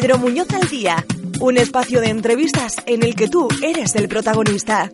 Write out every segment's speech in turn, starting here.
Pedro Muñoz al día, un espacio de entrevistas en el que tú eres el protagonista.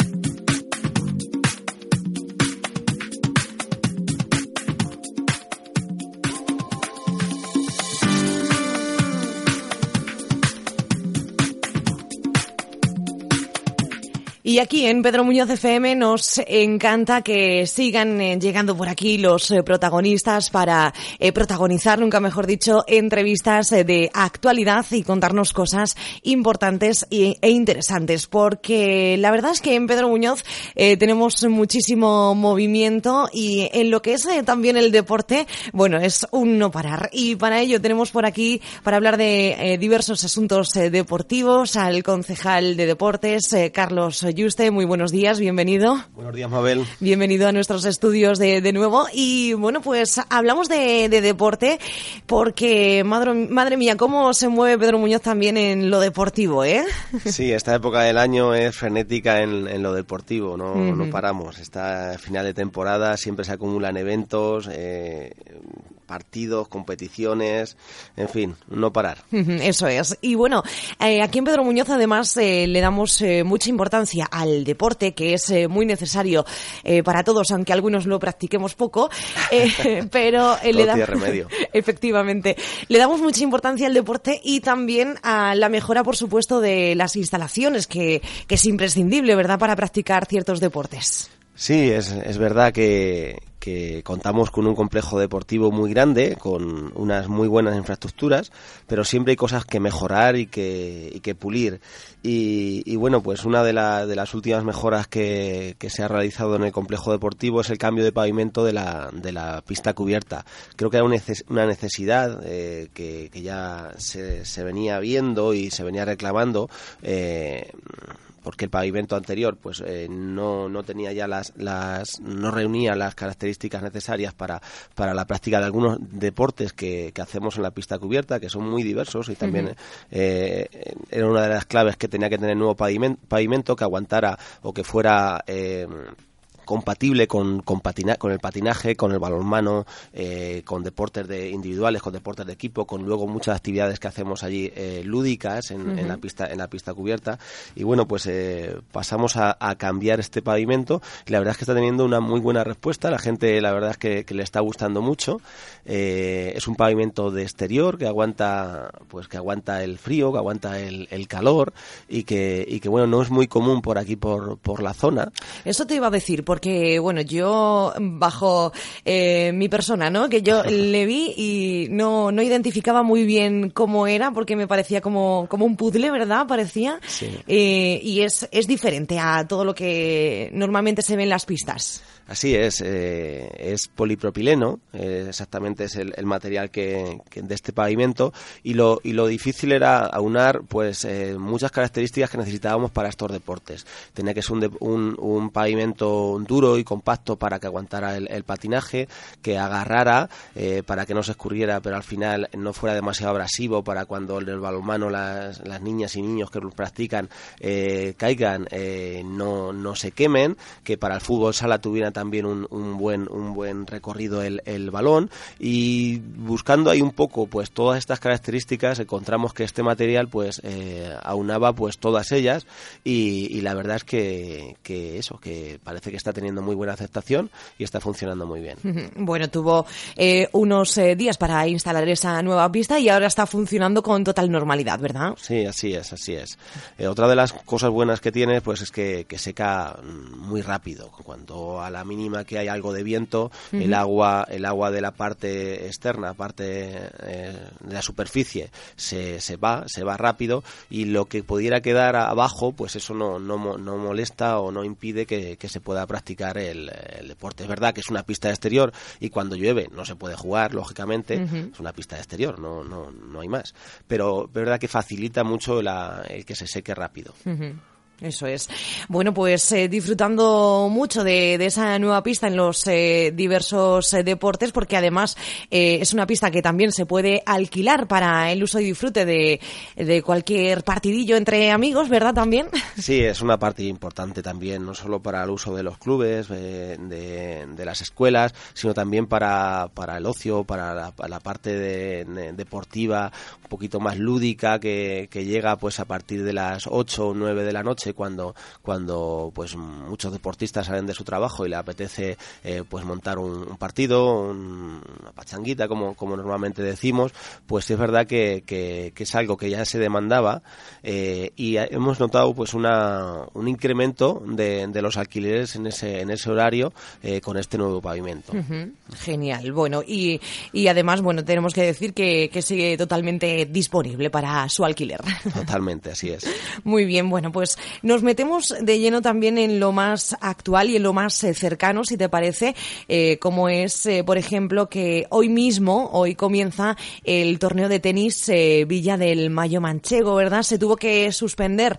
Y aquí en Pedro Muñoz FM nos encanta que sigan eh, llegando por aquí los eh, protagonistas para eh, protagonizar, nunca mejor dicho, entrevistas de actualidad y contarnos cosas importantes e interesantes. Porque la verdad es que en Pedro Muñoz tenemos muchísimo movimiento y en lo que es también el deporte, bueno, es un no parar. Y para ello tenemos por aquí, para hablar de diversos asuntos deportivos, al concejal de deportes, Carlos Yuste, muy buenos días, bienvenido. Buenos días, Mabel. Bienvenido a nuestros estudios de, de nuevo. Y bueno, pues hablamos de, de deporte porque, madre, madre, mía, cómo se mueve Pedro Muñoz también en lo deportivo, ¿eh? Sí, esta época del año es frenética en, en lo deportivo, no, uh -huh. no paramos. Está final de temporada, siempre se acumulan eventos. Eh, partidos, competiciones, en fin, no parar. Eso es. Y bueno, eh, aquí en Pedro Muñoz además eh, le damos eh, mucha importancia al deporte, que es eh, muy necesario eh, para todos, aunque algunos lo practiquemos poco, pero le damos... remedio. Efectivamente. Le damos mucha importancia al deporte y también a la mejora, por supuesto, de las instalaciones, que, que es imprescindible, ¿verdad?, para practicar ciertos deportes. Sí, es, es verdad que, que contamos con un complejo deportivo muy grande, con unas muy buenas infraestructuras, pero siempre hay cosas que mejorar y que, y que pulir. Y, bueno, pues una de, la, de, las últimas mejoras que, se ha realizado en el complejo deportivo es el cambio de pavimento de la, de la pista cubierta. Creo que era una necesidad eh, que, que, ya se, se, venía viendo y se venía reclamando. Eh, porque el pavimento anterior pues eh, no, no tenía ya las, las no reunía las características necesarias para, para la práctica de algunos deportes que, que hacemos en la pista cubierta que son muy diversos y también uh -huh. eh, era una de las claves que tenía que tener nuevo pavimento, pavimento que aguantara o que fuera eh, compatible con, con, patina, con el patinaje, con el balonmano, eh, con deportes de individuales, con deportes de equipo, con luego muchas actividades que hacemos allí eh, lúdicas en, uh -huh. en, la pista en la pista cubierta. Y bueno pues eh, pasamos a, a, cambiar este pavimento. Y la verdad es que está teniendo una muy buena respuesta. La gente la verdad es que, que le está gustando mucho. Eh, es un pavimento de exterior que aguanta pues que aguanta el frío que aguanta el, el calor y que y que bueno no es muy común por aquí por, por la zona. Eso te iba a decir porque, bueno, yo bajo eh, mi persona, ¿no? Que yo le vi y no, no identificaba muy bien cómo era porque me parecía como, como un puzzle, ¿verdad? Parecía. Sí. Eh, y es, es diferente a todo lo que normalmente se ve en las pistas. Así es, eh, es polipropileno, eh, exactamente es el, el material que, que, de este pavimento y lo, y lo difícil era aunar pues eh, muchas características que necesitábamos para estos deportes. Tenía que ser un, de, un, un pavimento duro y compacto para que aguantara el, patinaje, que agarrara eh, para que no se escurriera, pero al final no fuera demasiado abrasivo para cuando el balonmano las, niñas y niños que lo practican eh, caigan, eh, no, no se quemen, que para el fútbol sala tuvieran también un, buen, un buen recorrido el, el, balón. Y buscando ahí un poco pues todas estas características encontramos que este material pues aunaba pues todas ellas. Y, la verdad es que eso, que parece que está teniendo muy buena aceptación y está funcionando muy bien. Bueno, tuvo eh, unos eh, días para instalar esa nueva pista y ahora está funcionando con total normalidad, ¿verdad? Sí, así es, así es. Eh, otra de las cosas buenas que tiene pues es que, que seca muy rápido. Cuando a la mínima que hay algo de viento, uh -huh. el agua, el agua de la parte externa, parte eh, de la superficie, se, se va, se va rápido y lo que pudiera quedar abajo, pues eso no, no, no molesta o no impide que, que se pueda practicar el, deporte. Es verdad que es una pista de exterior y cuando llueve no se puede jugar, lógicamente, es una pista de exterior, no, no, no hay más. Pero es verdad que facilita mucho el que se seque rápido. Eso es. Bueno, pues eh, disfrutando mucho de, esa nueva pista en los eh, diversos eh, deportes, porque además es una pista que también se puede alquilar para el uso y disfrute de, de cualquier partidillo entre amigos, ¿verdad? También. Sí, es una parte importante también, no solo para el uso de los clubes, de, de, las escuelas, sino también para, para el ocio, para la, parte deportiva, un poquito más lúdica, que, que llega pues a partir de las 8 o 9 de la noche cuando, cuando pues muchos deportistas salen de su trabajo y le apetece eh, pues montar un, partido, una pachanguita, como, como normalmente decimos, pues es verdad que, que, es algo que ya se demandaba eh, y hemos notado pues una, un incremento de, de, los alquileres en ese, en ese horario eh, con este nuevo pavimento. Genial. Bueno, y, y además, bueno, tenemos que decir que, que sigue totalmente disponible para su alquiler. Totalmente, así es. Muy bien, bueno, pues nos metemos de lleno también en lo más actual y en lo más eh, cercano, si te parece, eh, como es, eh, por ejemplo, que hoy mismo, hoy comienza el torneo de tenis Villa del Mayo Manchego, ¿verdad? Se tuvo que suspender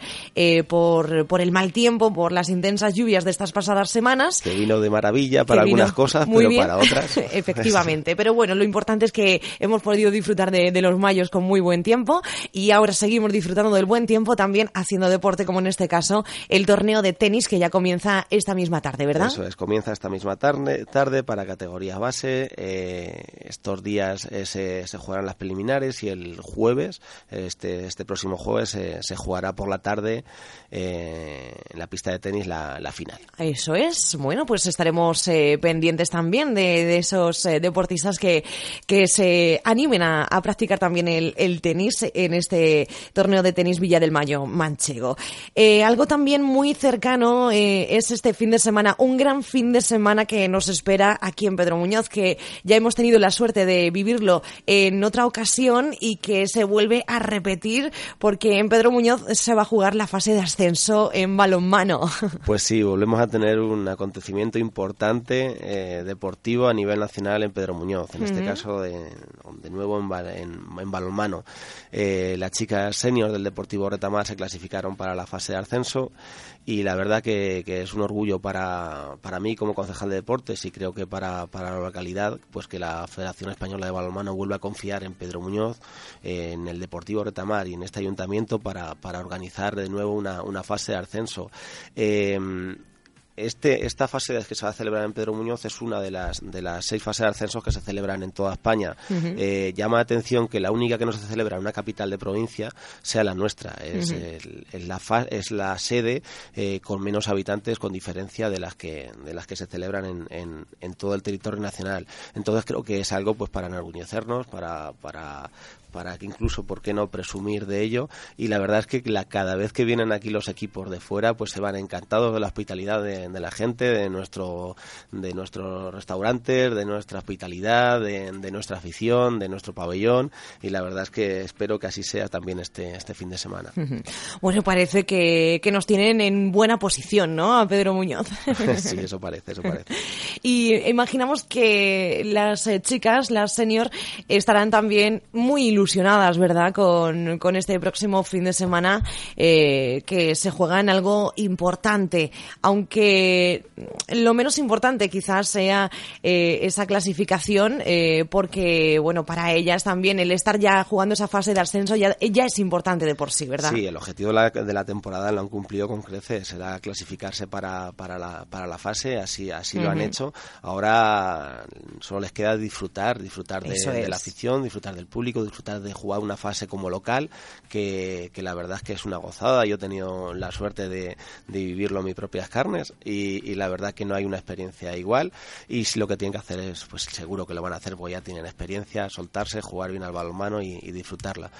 por, por el mal tiempo, por las intensas lluvias de estas pasadas semanas. Que vino de maravilla para algunas cosas, pero para otras. Efectivamente, pero bueno, lo importante es que hemos podido disfrutar de, de los mayos con muy buen tiempo y ahora seguimos disfrutando del buen tiempo también haciendo deporte como en este caso caso, el torneo de tenis que ya comienza esta misma tarde, ¿verdad? Eso es, comienza esta misma tarde, tarde para categoría base. Eh, estos días eh, se, se, jugarán las preliminares y el jueves, este, este próximo jueves, se jugará por la tarde eh, en la pista de tenis la, final. Eso es. Bueno, pues estaremos pendientes también de, esos deportistas que, que se animen a, practicar también el, el, tenis en este torneo de tenis Villa del Mayo manchego. Eh, algo también muy cercano eh, es este fin de semana, un gran fin de semana que nos espera aquí en Pedro Muñoz, que ya hemos tenido la suerte de vivirlo en otra ocasión y que se vuelve a repetir porque en Pedro Muñoz se va a jugar la fase de ascenso en balonmano. Pues sí, volvemos a tener un acontecimiento importante eh, deportivo a nivel nacional en Pedro Muñoz, en este caso de, nuevo en, en, balonmano. las chicas senior del Deportivo Retamar se clasificaron para la fase de ascenso y la verdad que, es un orgullo para, para, mí como concejal de deportes y creo que para, para la localidad pues que la Federación Española de Balonmano vuelva a confiar en Pedro Muñoz, en el Deportivo Retamar y en este ayuntamiento para, para organizar de nuevo una, una fase de ascenso. Eh, este, esta fase que se va a celebrar en Pedro Muñoz es una de las, de las seis fases de ascensos que se celebran en toda España. Eh, llama la atención que la única que no se celebra en una capital de provincia sea la nuestra. Es, la, es la sede eh, con menos habitantes, con diferencia de las que, de las que se celebran en, en, en, todo el territorio nacional. Entonces creo que es algo pues para enorgullecernos, para, para, para que incluso, ¿por qué no presumir de ello? Y la verdad es que la, cada vez que vienen aquí los equipos de fuera, pues se van encantados de la hospitalidad de, la gente, de nuestro de nuestros restaurantes, de nuestra hospitalidad, de, nuestra afición, de nuestro pabellón. Y la verdad es que espero que así sea también este, este fin de semana. Bueno, parece que, que nos tienen en buena posición, ¿no? A Pedro Muñoz. sí, eso parece, eso parece. y imaginamos que las eh, chicas, las senior, estarán también muy ilusionadas ilusionadas, ¿verdad?, con, con este próximo fin de semana eh, que se juega en algo importante, aunque lo menos importante quizás sea eh, esa clasificación, eh, porque, bueno, para ellas también el estar ya jugando esa fase de ascenso ya, ya es importante de por sí, ¿verdad? Sí, el objetivo de la, de la temporada lo han cumplido con creces, será clasificarse para, para, la, para la fase, así, así lo han hecho. Ahora solo les queda disfrutar, disfrutar de, de la afición, disfrutar del público, disfrutar de jugar una fase como local, que, la verdad es que es una gozada. Yo he tenido la suerte de, vivirlo en mis propias carnes y, la verdad que no hay una experiencia igual. Y si lo que tienen que hacer es, pues seguro que lo van a hacer, porque ya tienen experiencia, soltarse, jugar bien al balonmano y disfrutarla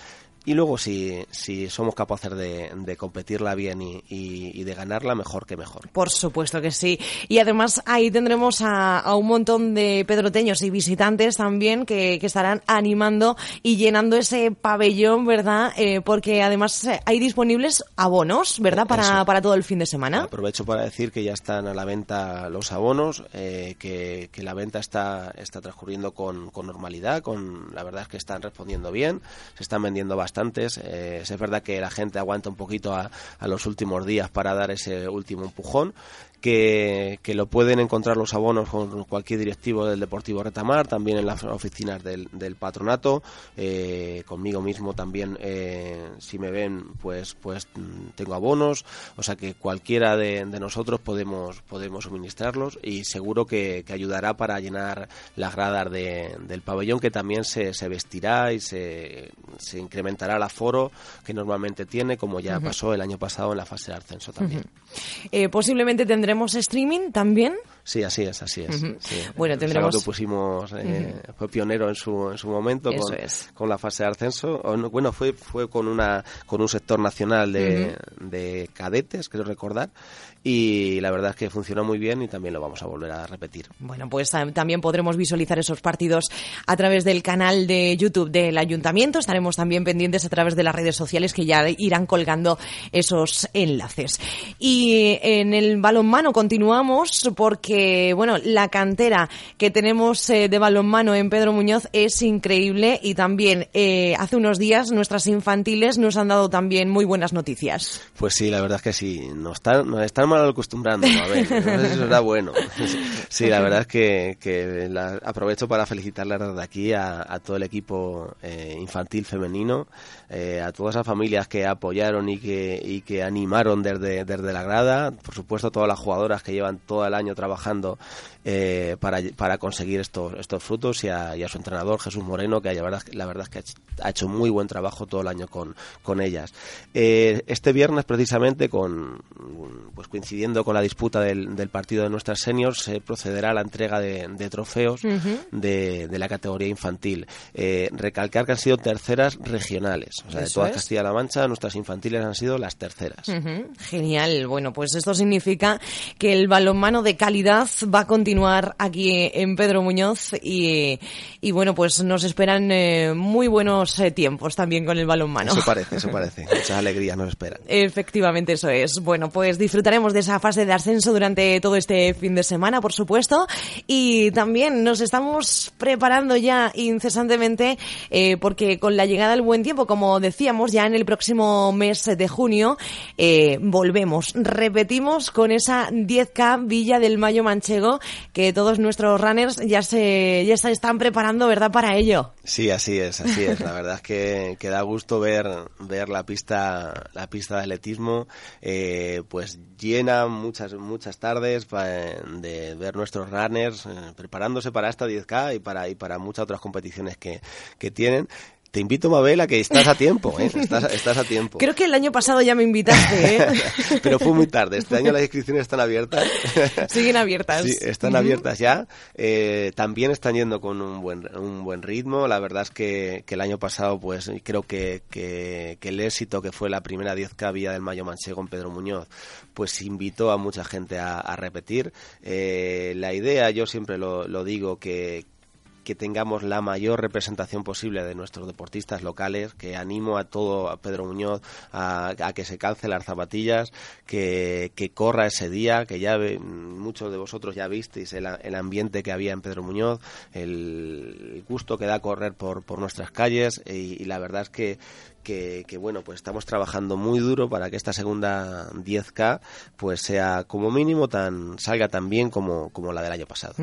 y luego si, si somos capaces de, de competirla bien y, y, de ganarla, mejor que mejor. Por supuesto que sí. Y además ahí tendremos a, a un montón de pedroteños y visitantes también que, que estarán animando y llenando ese pabellón, ¿verdad? Eh, porque además eh, hay disponibles abonos, ¿verdad? Para, para todo el fin de semana. Aprovecho para decir que ya están a la venta los abonos, eh, que, que, la venta está, está transcurriendo con, con normalidad, con la verdad es que están respondiendo bien, se están vendiendo bastante eh, es verdad que la gente aguanta un poquito a, a los últimos días para dar ese último empujón, que, lo pueden encontrar los abonos con cualquier directivo del Deportivo Retamar, también en las oficinas del, patronato, eh, conmigo mismo también, eh, si me ven, pues, pues mm, tengo abonos, o sea que cualquiera de, nosotros podemos, podemos suministrarlos y seguro que, ayudará para llenar las gradas del pabellón que también se, se vestirá y se, se, incrementará el aforo que normalmente tiene, como ya pasó el año pasado en la fase de ascenso también. Eh, posiblemente ¿Tendremos streaming también? Sí, así es, así es. Bueno, tendremos... que pusimos, eh, fue pionero en su, en su momento con, con, la fase de ascenso. Bueno, fue, fue con, una, con un sector nacional de, de cadetes, creo recordar, y la verdad es que funcionó muy bien y también lo vamos a volver a repetir. Bueno, pues también podremos visualizar esos partidos a través del canal de YouTube del Ayuntamiento. Estaremos también pendientes a través de las redes sociales que ya irán colgando esos enlaces. Y en el balonmano continuamos porque, bueno, la cantera que tenemos eh, de balonmano en Pedro Muñoz es increíble y también eh, hace unos días nuestras infantiles nos han dado también muy buenas noticias. Pues sí, la verdad es que sí. Nos están, nos están acostumbrando, a ver, no sé si eso era bueno. Sí, la verdad es que, que aprovecho para felicitarle desde aquí a, todo el equipo eh, infantil femenino, a todas esas familias que apoyaron y que, y que animaron desde, desde la grada, por supuesto todas las jugadoras que llevan todo el año trabajando trabajando eh, para, para conseguir estos, estos frutos y a, su entrenador Jesús Moreno, que la verdad, la verdad es que ha hecho muy buen trabajo todo el año con, con ellas. este viernes precisamente con pues coincidiendo con la disputa del, partido de nuestras seniors, se procederá a la entrega de, trofeos de, la categoría infantil. Eh, recalcar que han sido terceras regionales. O sea, de toda Castilla-La Mancha, nuestras infantiles han sido las terceras. Genial. Bueno, pues esto significa que el balonmano de calidad va a continuar aquí en Pedro Muñoz y, bueno, pues nos esperan eh, muy buenos eh, tiempos también con el balonmano. Eso parece, eso parece. Muchas alegrías nos esperan. Efectivamente, eso es. Bueno, pues disfrutaremos de esa fase de ascenso durante todo este fin de semana, por supuesto. Y también nos estamos preparando ya incesantemente eh, porque con la llegada del buen tiempo, como decíamos, ya en el próximo mes de junio volvemos, repetimos con esa 10K Villa del Mayo Manchego que todos nuestros runners ya se, ya se están preparando, ¿verdad?, para ello. Sí, así es, así es. La verdad es que, que da gusto ver, ver la pista, la pista de atletismo, eh, pues llena muchas, muchas tardes de ver nuestros runners eh, preparándose para esta 10K y para, y para muchas otras competiciones que, que tienen. Te invito, Mabel, que estás a tiempo, ¿eh? estás, a tiempo. Creo que el año pasado ya me invitaste, ¿eh? Pero fue muy tarde. Este año las inscripciones están abiertas. Siguen abiertas. Sí, están abiertas ya. Eh, también están yendo con un buen, un buen ritmo. La verdad es que, que el año pasado, pues creo que, que, el éxito que fue la primera 10K Vía del Mayo Manchego en Pedro Muñoz, pues invitó a mucha gente a, repetir. Eh, la idea, yo siempre lo, lo digo, que, que tengamos la mayor representación posible de nuestros deportistas locales, que animo a todo, a Pedro Muñoz, a, que se calce las zapatillas, que, corra ese día, que ya muchos de vosotros ya visteis el, ambiente que había en Pedro Muñoz, el, gusto que da correr por, por nuestras calles y la verdad es que, que, bueno, pues estamos trabajando muy duro para que esta segunda 10K pues sea como mínimo tan salga tan bien como, como la del año pasado.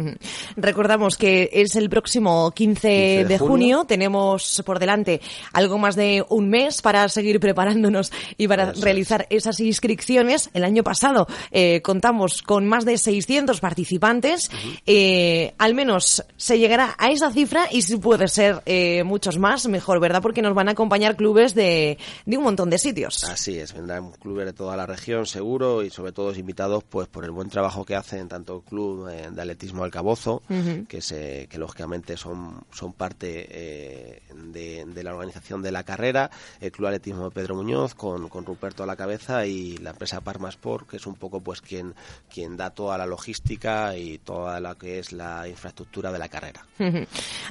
Recordamos que es el próximo 15, de, junio. tenemos por delante algo más de un mes para seguir preparándonos y para realizar esas inscripciones. El año pasado eh, contamos con más de 600 participantes, eh, al menos se llegará a esa cifra y si puede ser eh, muchos más, mejor, ¿verdad? Porque nos van a acompañar clubes clubes de, de un montón de sitios. Así es, vendrán clubes de toda la región, seguro, y sobre todo invitados pues por el buen trabajo que hacen tanto el club eh, de atletismo Alcabozo, que, se, que lógicamente son, son parte eh, de, de, la organización de la carrera, el club atletismo de Pedro Muñoz con, con Ruperto a la cabeza y la empresa Parma Sport, que es un poco pues quien, quien da toda la logística y toda la que es la infraestructura de la carrera.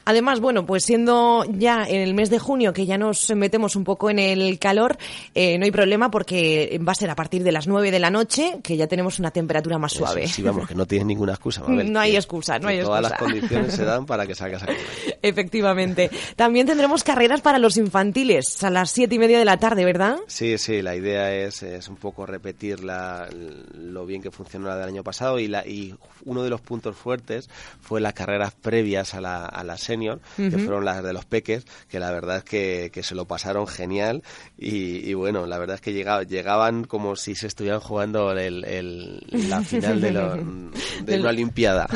Además, bueno, pues siendo ya en el mes de junio que ya nos metemos un poco en el calor, eh, no hay problema porque va a ser a partir de las 9 de la noche que ya tenemos una temperatura más suave. sí, vamos, que no tienes ninguna excusa. Mabel, no hay excusa, no hay excusa. Todas las condiciones se dan para que salgas a correr. Efectivamente. También tendremos carreras para los infantiles a las siete y media de la tarde, ¿verdad? Sí, sí, la idea es, es un poco repetir la, lo bien que funcionó la del año pasado y, la, y uno de los puntos fuertes fue las carreras previas a la, a la senior, que fueron las de los peques, que la verdad es que, que se lo pasaron genial y, y, bueno, la verdad es que llegaba, llegaban como si se estuvieran jugando el, el, la final de, lo, de una Olimpiada.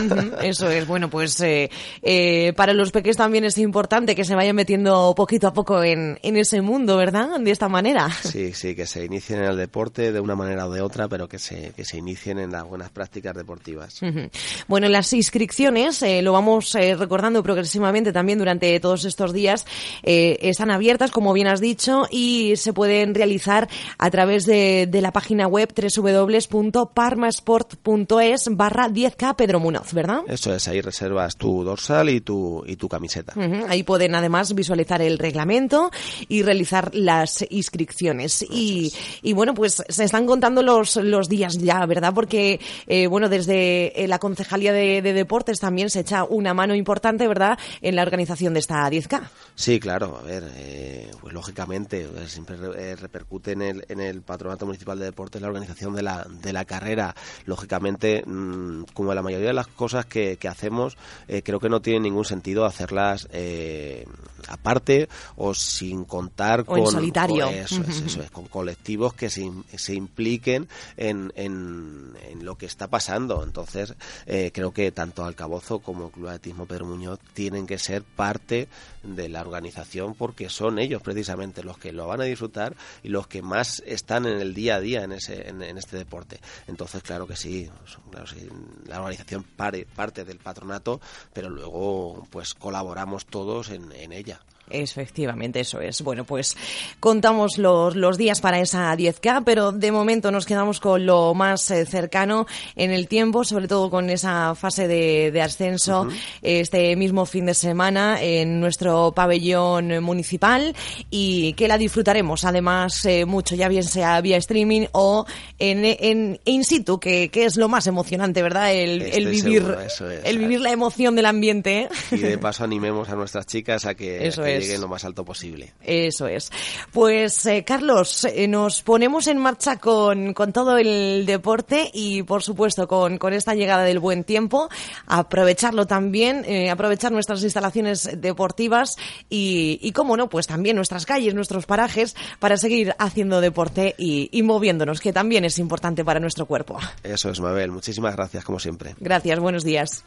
Eso es, bueno, pues eh, eh, para los peques también es importante que se vayan metiendo poquito a poco en, en ese mundo, ¿verdad? De esta manera. Sí, sí, que se inicien en el deporte de una manera o de otra, pero que se, que se inicien en las buenas prácticas deportivas. Uh -huh. Bueno, las inscripciones, eh, lo vamos eh, recordando progresivamente también durante todos estos días, eh, están abiertas, como bien has dicho, y se pueden realizar a través de, de la página web www.parmasport.es barra 10K Pedro Munoz, ¿verdad? Eso es, ahí reservas tu dorsal y tu, y tu camiseta. Uh -huh. Ahí pueden además visualizar el reglamento y realizar las inscripciones. Y, y, bueno, pues se están contando los, los días ya, ¿verdad? Porque, eh, bueno, desde eh, la Concejalía de, de, Deportes también se echa una mano importante, ¿verdad?, en la organización de esta 10K. Sí, claro, a ver, eh, pues lógicamente siempre eh, repercute en el, en el Patronato Municipal de Deportes la organización de la, de la carrera. Lógicamente, mmm, como la mayoría de las cosas que, que hacemos, creo que no tiene ningún sentido hacerlas eh, aparte o sin contar o con, en solitario. Con eso, es, eso es, con colectivos que se, se impliquen en, en, en, lo que está pasando. Entonces, eh, creo que tanto Alcabozo como Club Atletismo Pedro Muñoz tienen que ser parte de la organización porque son ellos precisamente los que lo van a disfrutar y los que más están en el día a día en, ese, en, en este deporte. Entonces, claro que sí, claro, sí la organización pare, parte del patronato, pero luego pues colaboramos todos en, en ella. Efectivamente, eso es. Bueno, pues contamos los, los días para esa 10K, pero de momento nos quedamos con lo más eh, cercano en el tiempo, sobre todo con esa fase de, de ascenso uh -huh. este mismo fin de semana en nuestro pabellón municipal y que la disfrutaremos además eh, mucho, ya bien sea vía streaming o en, en in situ, que, que es lo más emocionante, ¿verdad? El, el vivir, seguro, es, el vivir la emoción del ambiente. Y de paso animemos a nuestras chicas a que, eso a que es. lleguen lo más alto posible. Eso es. Pues eh, Carlos, eh, nos ponemos en marcha con, con, todo el deporte y por supuesto con, con, esta llegada del buen tiempo, aprovecharlo también, eh, aprovechar nuestras instalaciones deportivas y, y, cómo no, pues también nuestras calles, nuestros parajes para seguir haciendo deporte y, y moviéndonos, que también es importante para nuestro cuerpo. Eso es, Mabel. Muchísimas gracias, como siempre. Gracias, buenos días.